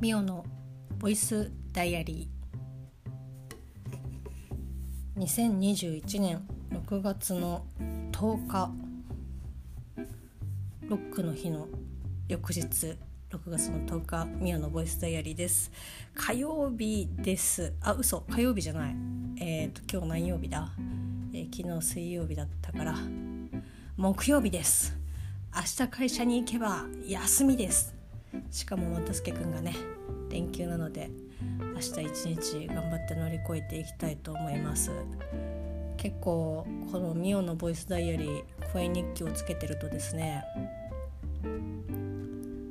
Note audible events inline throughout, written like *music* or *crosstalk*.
ミオのボイスダイアリー。2021年6月の10日。ロックの日の翌日。6月の10日ミオのボイスダイアリーです。火曜日です。あ嘘。火曜日じゃない。えっ、ー、と今日何曜日だ、えー、昨日水曜日だったから。木曜日です。明日会社に行けば休みです。しかも又助くんがね連休なので明日一日頑張って乗り越えていきたいと思います。結構このミオのボイスダイアリー声日記をつけてるとですね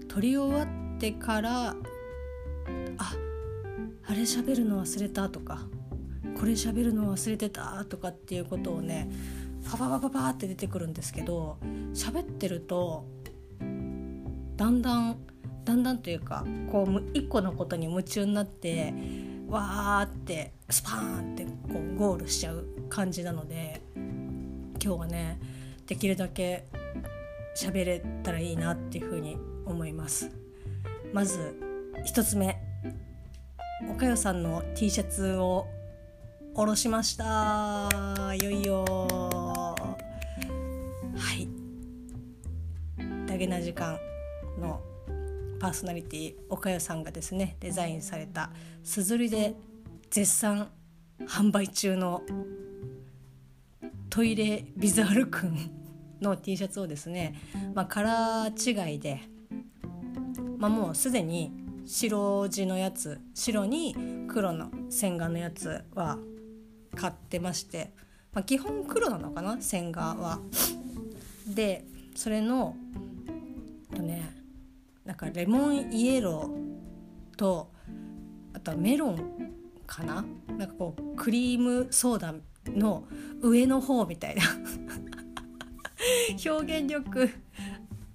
撮り終わってからああれ喋るの忘れたとかこれ喋るの忘れてたとかっていうことをねパパパパパって出てくるんですけど喋ってるとだんだんだんだんというかこう一個のことに夢中になってわーってスパーンってこうゴールしちゃう感じなので今日はねできるだけ喋れたらいいなっていうふうに思います。まず1つ目。おかよさんの T シャツを下ろしました。いよいよ。はい。ダゲな時間のパーソナリティ岡谷さんがですねデザインされたすずりで絶賛販売中のトイレビザールくんの T シャツをですね、まあ、カラー違いで、まあ、もうすでに白地のやつ白に黒の線画のやつは買ってまして、まあ、基本黒なのかな線画は。でそれのかレモンイエローとあとはメロンかな？なんかこうクリームソーダの上の方みたいな。*laughs* 表現力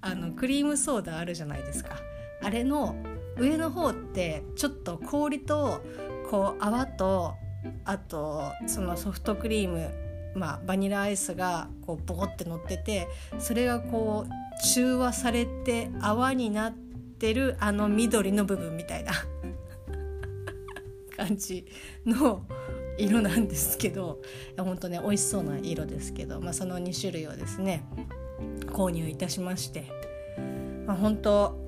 あのクリームソーダあるじゃないですか。あれの上の方ってちょっと氷とこう泡とあとそのソフトクリームまあ、バニラアイスがこうボコって乗っててそれがこう中和されて泡になってるあの緑の部分みたいな。*laughs* 感じの色なんですけど。本当ね美味しそうな色ですけど、まあ、その2種類をですね購入いたしまして、まあ、本当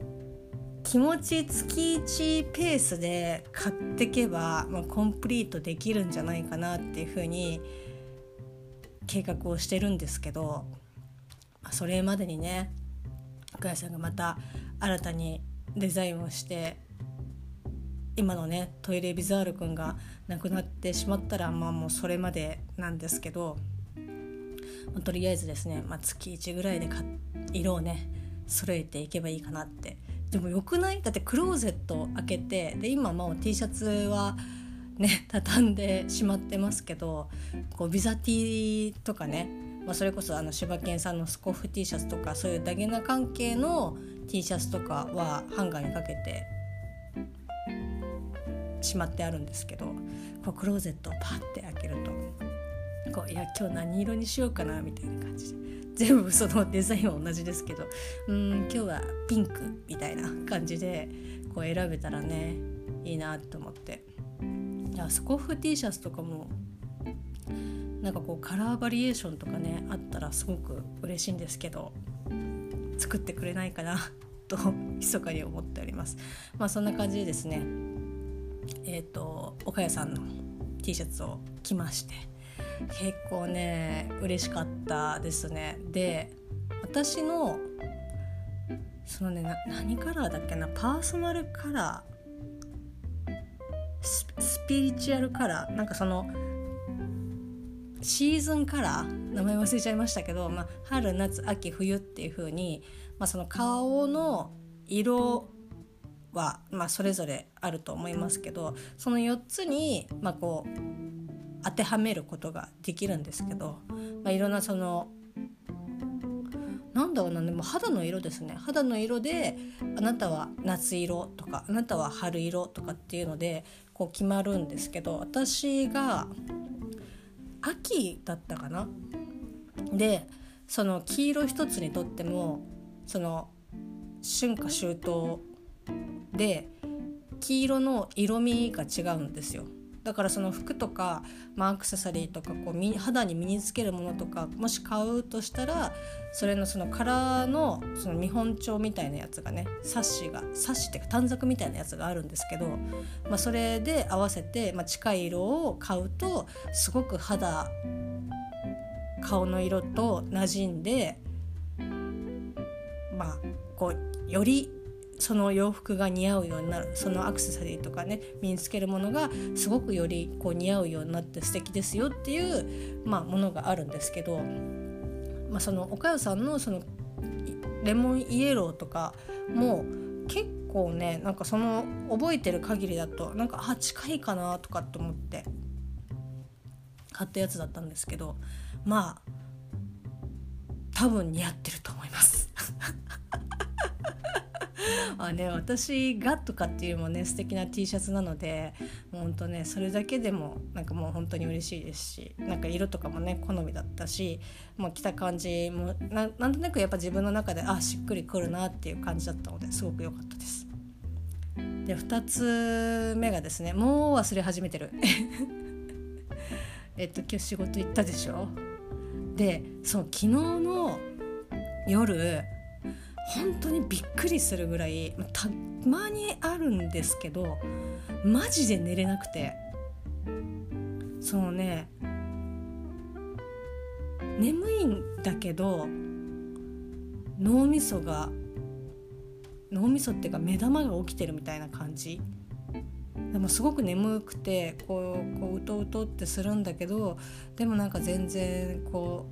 気持ち月1ペースで買ってけば、まあ、コンプリートできるんじゃないかなっていうふうに計画をしてるんですけど、まあ、それまでにね深谷さんがまた新たにデザインをして今のねトイレビザールくんが亡くなってしまったらまあもうそれまでなんですけど、まあ、とりあえずですね、まあ、月1ぐらいで色をね揃えていけばいいかなって。でもよくない？だってクローゼット開けてで今もう T シャツはね *laughs* 畳んでしまってますけどこうビザ T とかね、まあ、それこそあの柴犬さんのスコフ T シャツとかそういうダゲな関係の T シャツとかはハンガーにかけてしまってあるんですけどこうクローゼットをパッて開けるとこういや今日何色にしようかなみたいな感じで全部そのデザインは同じですけどうん今日はピンクみたいな感じでこう選べたらねいいなと思って。いやスコフ T シャツとかもなんかこうカラーバリエーションとかねあったらすごく嬉しいんですけど作ってくれないかな *laughs* と密かに思っております。まあそんな感じでですねえっ、ー、と岡谷さんの T シャツを着まして結構ね嬉しかったですね。で私のそのね何カラーだっけなパーソナルカラースピリチュアルカラーなんかそのシーズンカラー名前忘れちゃいましたけど、まあ、春夏秋冬っていう風に、まあ、その顔の色は、まあ、それぞれあると思いますけどその4つに、まあ、こう当てはめることができるんですけど、まあ、いろんなそのなんだろうなでも肌の色ですね。肌の色であなたは夏色とかあなたは春色とかっていうのでこう決まるんですけど私が秋だったかなでその黄色一つにとってもその春夏秋冬で黄色の色味が違うんですよ。だからその服とか、まあ、アクセサリーとかこう肌に身につけるものとかもし買うとしたらそれのそのカラーのその見本帳みたいなやつがねサッシがサッシっていうか短冊みたいなやつがあるんですけど、まあ、それで合わせて、まあ、近い色を買うとすごく肌顔の色と馴染んでまあこうよりその洋服が似合うようになるそのアクセサリーとかね身につけるものがすごくよりこう似合うようになって素敵ですよっていう、まあ、ものがあるんですけど、まあ、その岡代さんのそのレモンイエローとかも結構ねなんかその覚えてる限りだとなんかあ近いかなとかって思って買ったやつだったんですけどまあ多分似合ってると思います。*laughs* あね私がとかっていうもね素敵な T シャツなのでほんとねそれだけでもなんかもう本当に嬉しいですしなんか色とかもね好みだったしもう着た感じもなんとなくやっぱ自分の中であしっくりくるなっていう感じだったのですごく良かったです。で2つ目がですねもう忘れ始めてる。*laughs* えっと今日仕事行ったでしょ？でそう昨日の夜本当にびっくりするぐらいたまにあるんですけどマジで寝れなくて。そのね。眠いんだけど脳みそが脳みそっていうか目玉が起きてるみたいな感じ。でもすごく眠くてこうこううとうとってするんだけどでもなんか全然こ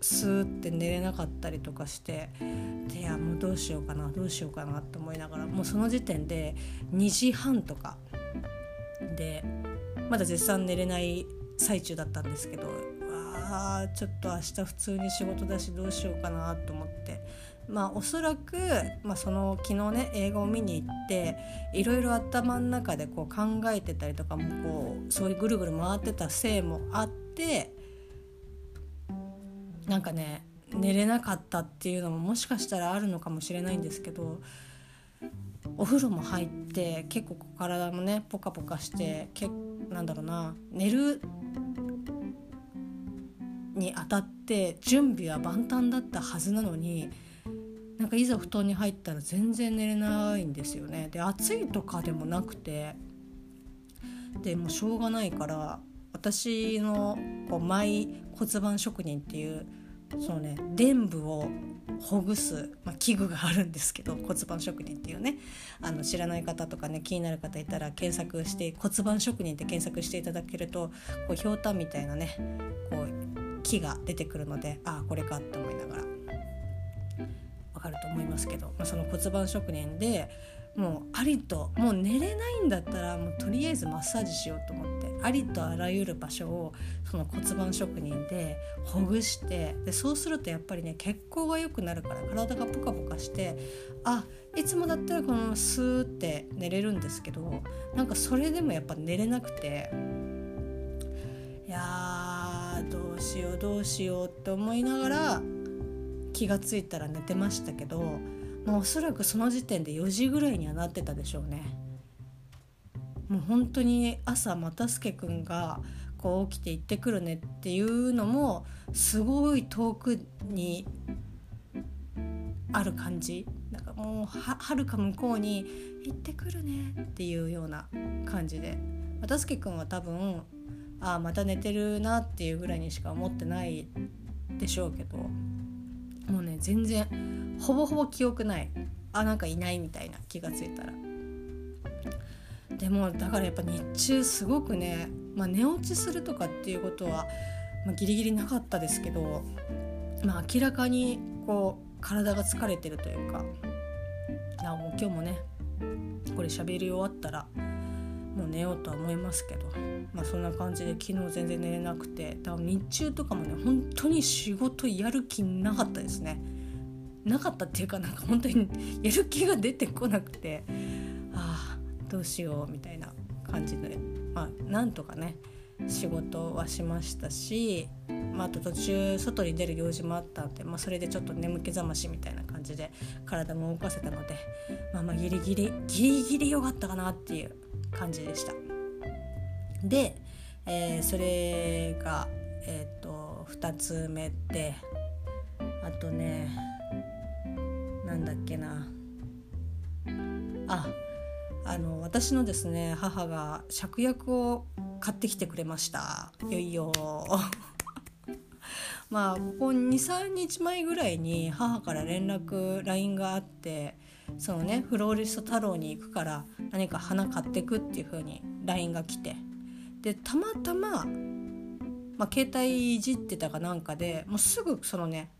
うスーって寝れなかったりとかしてでいやもうどうしようかなどうしようかなと思いながらもうその時点で2時半とかでまだ絶賛寝れない最中だったんですけどあちょっと明日普通に仕事だしどうしようかなと思ってまあおそらく、まあ、その昨日ね映画を見に行っていろいろ頭の中でこう考えてたりとかもこうそういうぐるぐる回ってたせいもあってなんかね寝れなかったっていうのももしかしたらあるのかもしれないんですけどお風呂も入って結構体もねポカポカしてけなんだろうな寝るにあたって準備は万端だったはずなのになんかいざ布団に入ったら全然寝れないんですよね。で暑いとかでもなくてでもしょうがないから私のこうマイ骨盤職人っていうそのね臀部をほぐす、まあ、器具があるんですけど骨盤職人っていうねあの知らない方とかね気になる方いたら検索して骨盤職人って検索していただけるとこうひょうたんみたいなねこう木が出てくるのでああこれかって思いながらわかると思いますけど、まあ、その骨盤職人でもうありともう寝れないんだったらもうとりあえずマッサージしようと思ってありとあらゆる場所をその骨盤職人でほぐしてでそうするとやっぱりね血行が良くなるから体がポカポカしてあいつもだったらこのスーって寝れるんですけどなんかそれでもやっぱ寝れなくていやどうしようどうしようって思いながら気が付いたら寝てましたけど。まあ、おそらくその時点で4時ぐらいにはなってたでしょうね。もう本当に朝又助君がこう起きて行ってくるねっていうのもすごい遠くにある感じなんかもうはるか向こうに行ってくるねっていうような感じで又助君は多分ああまた寝てるなっていうぐらいにしか思ってないでしょうけどもうね全然ほぼほぼ記憶ない。あなんかいないみたいな気がついたら。でもだからやっぱ日中すごくね、まあ、寝落ちするとかっていうことは、まあ、ギリギリなかったですけど、まあ、明らかにこう体が疲れてるというか。あもう今日もねこれ喋り終わったらもう寝ようとは思いますけど、まあ、そんな感じで昨日全然寝れなくてだから日中とかもね本当に仕事やる気なかったですね。なかったっていうかなんか本当にやる気が出てこなくてああどうしようみたいな感じでまあなんとかね仕事はしましたし、まあ、あと途中外に出る用事もあったんで、まあ、それでちょっと眠気覚ましみたいな感じで体も動かせたので、まあ、まあギリギリギリギリ良かったかなっていう感じでした。で、えー、それが、えーと、2つ目であとねなんだっけなああの私のですね母が芍薬を買ってきてくれました。よいよ。*laughs* まあここ23日前ぐらいに母から連絡 LINE があってそのねフローリスト太郎に行くから何か花買ってくっていう風に LINE が来て。でたまたま、まあ、携帯いじってたかなんかでもうすぐそのね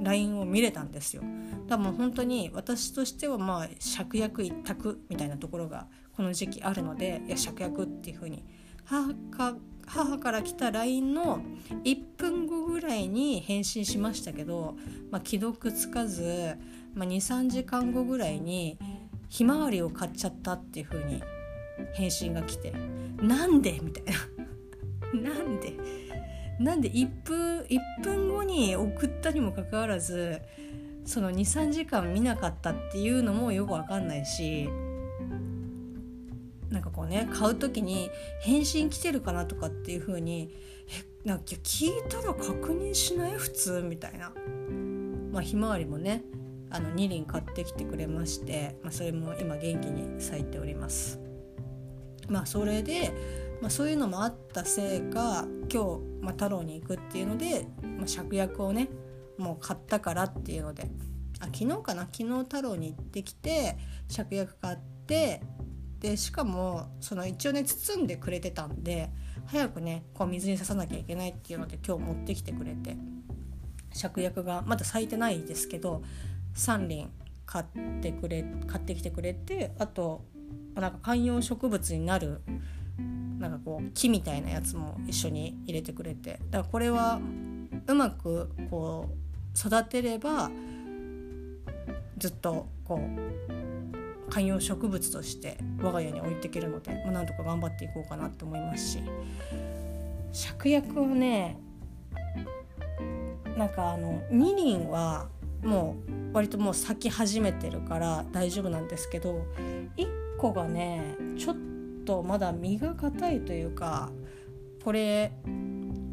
LINE を見れたんですよだからもう本当に私としてはまあ芍薬一択みたいなところがこの時期あるのでいや芍薬っていう風に母か母から来た LINE の1分後ぐらいに返信しましたけど、まあ、既読つかず、まあ、23時間後ぐらいにひまわりを買っちゃったっていう風に返信が来て「なんで?」みたいな「*laughs* なんで?」なんで1分1分後に送ったにもかかわらずその23時間見なかったっていうのもよく分かんないしなんかこうね買う時に返信来てるかなとかっていう風にえなんか聞いたら確認しない？普通みたいな。まあ、ひまわりもねあの2輪買ってきてくれまして、まあ、それも今元気に咲いております。まあそれでまあ、そういうのもあったせいか今日、まあ、太郎に行くっていうので、まあ、芍薬をねもう買ったからっていうので。あ昨日かな？昨日太郎に行ってきて芍薬買ってでしかもその一応ね包んでくれてたんで早くねこう水に刺さなきゃいけないっていうので今日持ってきてくれて。芍薬がまだ咲いてないですけど3輪買ってくれ買ってきてくれてあとなんか観葉植物になるなんかこう木みたいなやつも一緒に入れてくれて。だからこれはうまくこう育てればずっとこう観葉植物として我が家に置いていけるので、まあ、なんとか頑張っていこうかなと思いますし。芍薬はねなんかあの2輪はもう割ともう咲き始めてるから大丈夫なんですけど1個がねちょっととまだ身が硬いというかこれ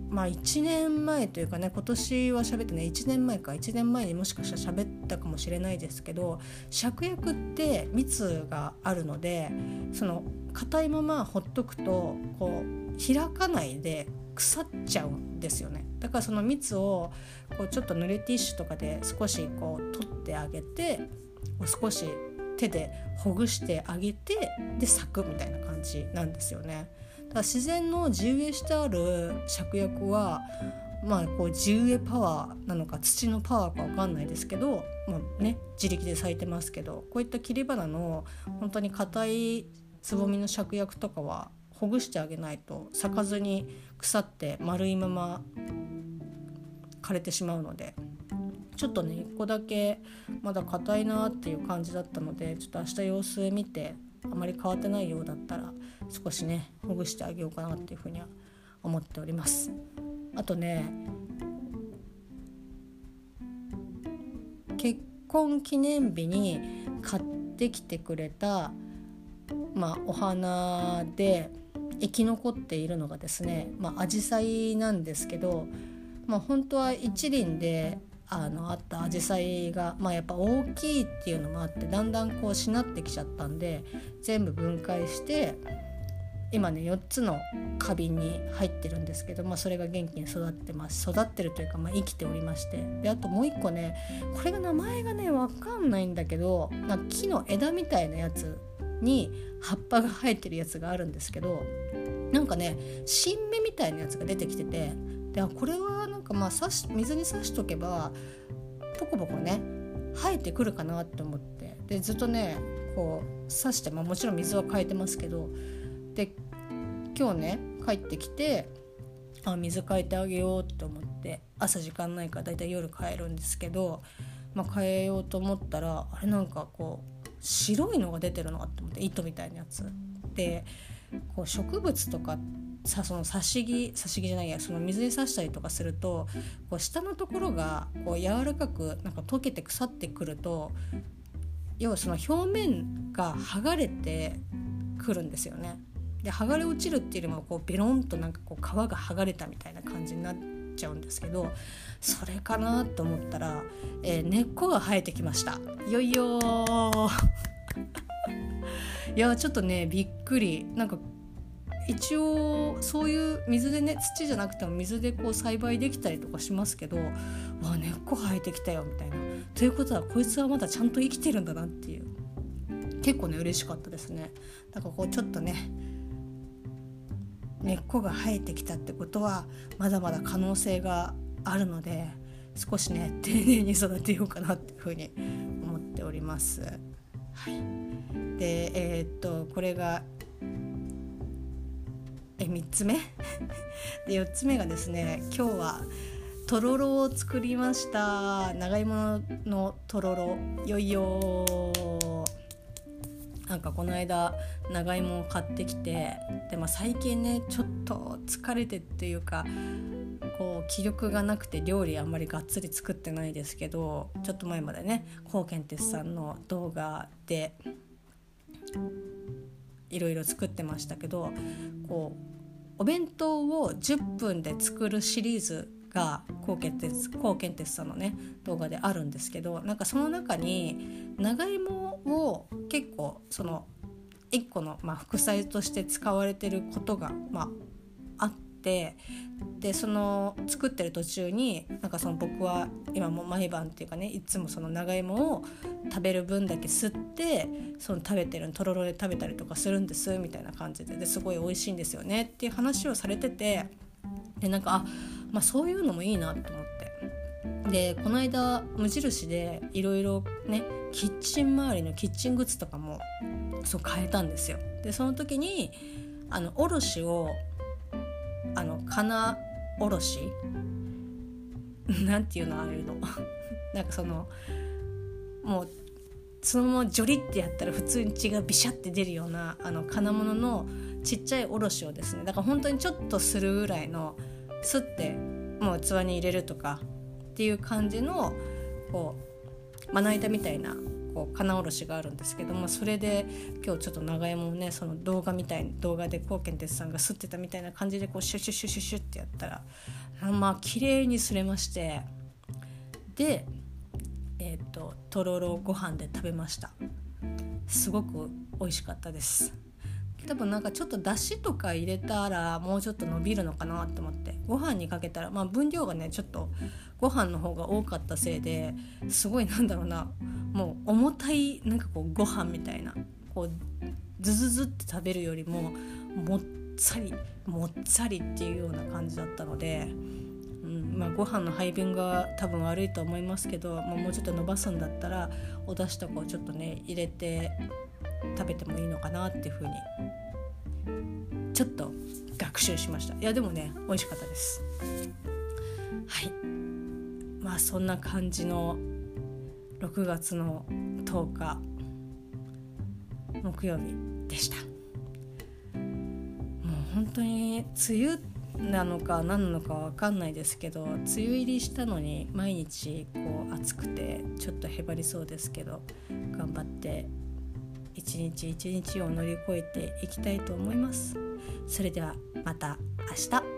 まあ1年前というかね今年は喋ってね1年前か1年前にもしかしたら喋ったかもしれないですけど芍薬って蜜があるのでその硬いままほっとくとこう開かないで腐っちゃうんですよね。だからその蜜をこうちょっと濡れティッシュとかで少しこう取ってあげて少し手でほぐしてあげてで咲くみたいな。感じなんですよね。だから自然の地植えしてある芍薬はまあこう地植えパワーなのか土のパワーか分かんないですけど、まあね、自力で咲いてますけどこういった切り花の本当に硬いつぼみの芍薬とかはほぐしてあげないと咲かずに腐って丸いまま枯れてしまうのでちょっとね1個だけまだ硬いなっていう感じだったのでちょっと明日様子見てあまり変わってないようだったら少しねほぐしてあげようかなっていうふうには思っております。あとね結婚記念日に買ってきてくれたまあお花で生き残っているのがですねまあ紫陽花なんですけどまあ本当は一輪であのあったアジサイが、まあ、やっぱ大きいっていうのもあってだんだんこうしなってきちゃったんで全部分解して今ね4つの花瓶に入ってるんですけど、まあ、それが元気に育ってます。育ってるというか、まあ、生きておりまして。であともう一個ねこれが名前がね分かんないんだけどな木の枝みたいなやつに葉っぱが生えてるやつがあるんですけどなんかね新芽みたいなやつが出てきててでこれはなんかまあ刺し水に刺しとけばポコポコね生えてくるかなって思って。でずっとねこう刺して、まあ、もちろん水は変えてますけどで今日ね帰ってきてあ水変えてあげようって思って朝時間ないからだいたい夜帰るんですけど、まあ、変えようと思ったらあれなんかこう白いのが出てるのかって思って糸みたいなやつ。でこう植物とかっさその刺し木刺し木じゃないやその水に刺したりとかするとこう下のところがこう柔らかくなんか溶けて腐ってくると要はその表面が剥がれてくるんですよね。で剥がれ落ちるっていうよりもこうベロンとなんかこう皮が剥がれたみたいな感じになっちゃうんですけどそれかなと思ったら、えー、根っこが生えてきました。よいよ *laughs* いやちょっとねびっくり。なんか一応そういう水でね土じゃなくても水でこう栽培できたりとかしますけどわ根っこ生えてきたよみたいな。ということはこいつはまだちゃんと生きてるんだなっていう結構ね嬉しかったですね。なんかこうちょっとね根っこが生えてきたってことはまだまだ可能性があるので少しね丁寧に育てようかなっていうふうに思っております。はい、でえー、っとこれが3つ目。で4つ目がですね今日はとろろを作りました。長芋のとろろ。よいよなんかこの間長芋を買ってきてで、まあ、最近ねちょっと疲れてっていうかこう気力がなくて料理あんまりがっつり作ってないですけどちょっと前までねコウケンテスさんの動画でいろいろ作ってましたけどこうお弁当を10分で作るシリーズがコウケンテスコウケンテスさんのね動画であるんですけどなんかその中に長芋を結構その1個の、まあ、副菜として使われてることが、まあ、てでその作ってる途中になんかその僕は今も毎晩っていうかねいつもその長芋を食べる分だけ吸ってその食べてるとろろで食べたりとかするんですみたいな感じでですごい美味しいんですよねっていう話をされててでなんかあ、まあ、そういうのもいいなと思って。でこの間無印でいろいろねキッチン周りのキッチングッズとかもそう変えたんですよ。でその時にあのおろしをあの金おろし？*laughs* なんていうのああいうの。*laughs* なんかそのもうそのままジョリってやったら普通に血がビシャって出るようなあの金物のちっちゃいおろしをですねだから本当にちょっとするぐらいのすってもう器に入れるとかっていう感じのこうまな板みたいなこう金おろしがあるんですけどもそれで今日ちょっと長芋をねその動画みたいに動画でコウケンテツさんが吸ってたみたいな感じでこうシュシュシュシュシュってやったらあまあ綺麗にすれましてでえっ、ー、ととろろご飯で食べました。すごく美味しかったです。多分なんかちょっとだしとか入れたらもうちょっと伸びるのかなと思って。ご飯にかけたらまあ分量がねちょっとご飯の方が多かったせいですごいなんだろうな。もう重たいなんかこうご飯みたいな。こうズズズって食べるよりももっさりもっさりっていうような感じだったので、うんまあ、ご飯の配分が多分悪いと思いますけど、まあ、もうちょっと伸ばすんだったらお出汁とかをちょっとね入れて食べてもいいのかなっていうふうにちょっと学習しました。いやでもね美味しかったです。はい。まあそんな感じの6月の10日木曜日でした。もう本当に梅雨なのか何なのか分かんないですけど梅雨入りしたのに毎日こう暑くてちょっとへばりそうですけど頑張って一日一日を乗り越えていきたいと思います。それではまた明日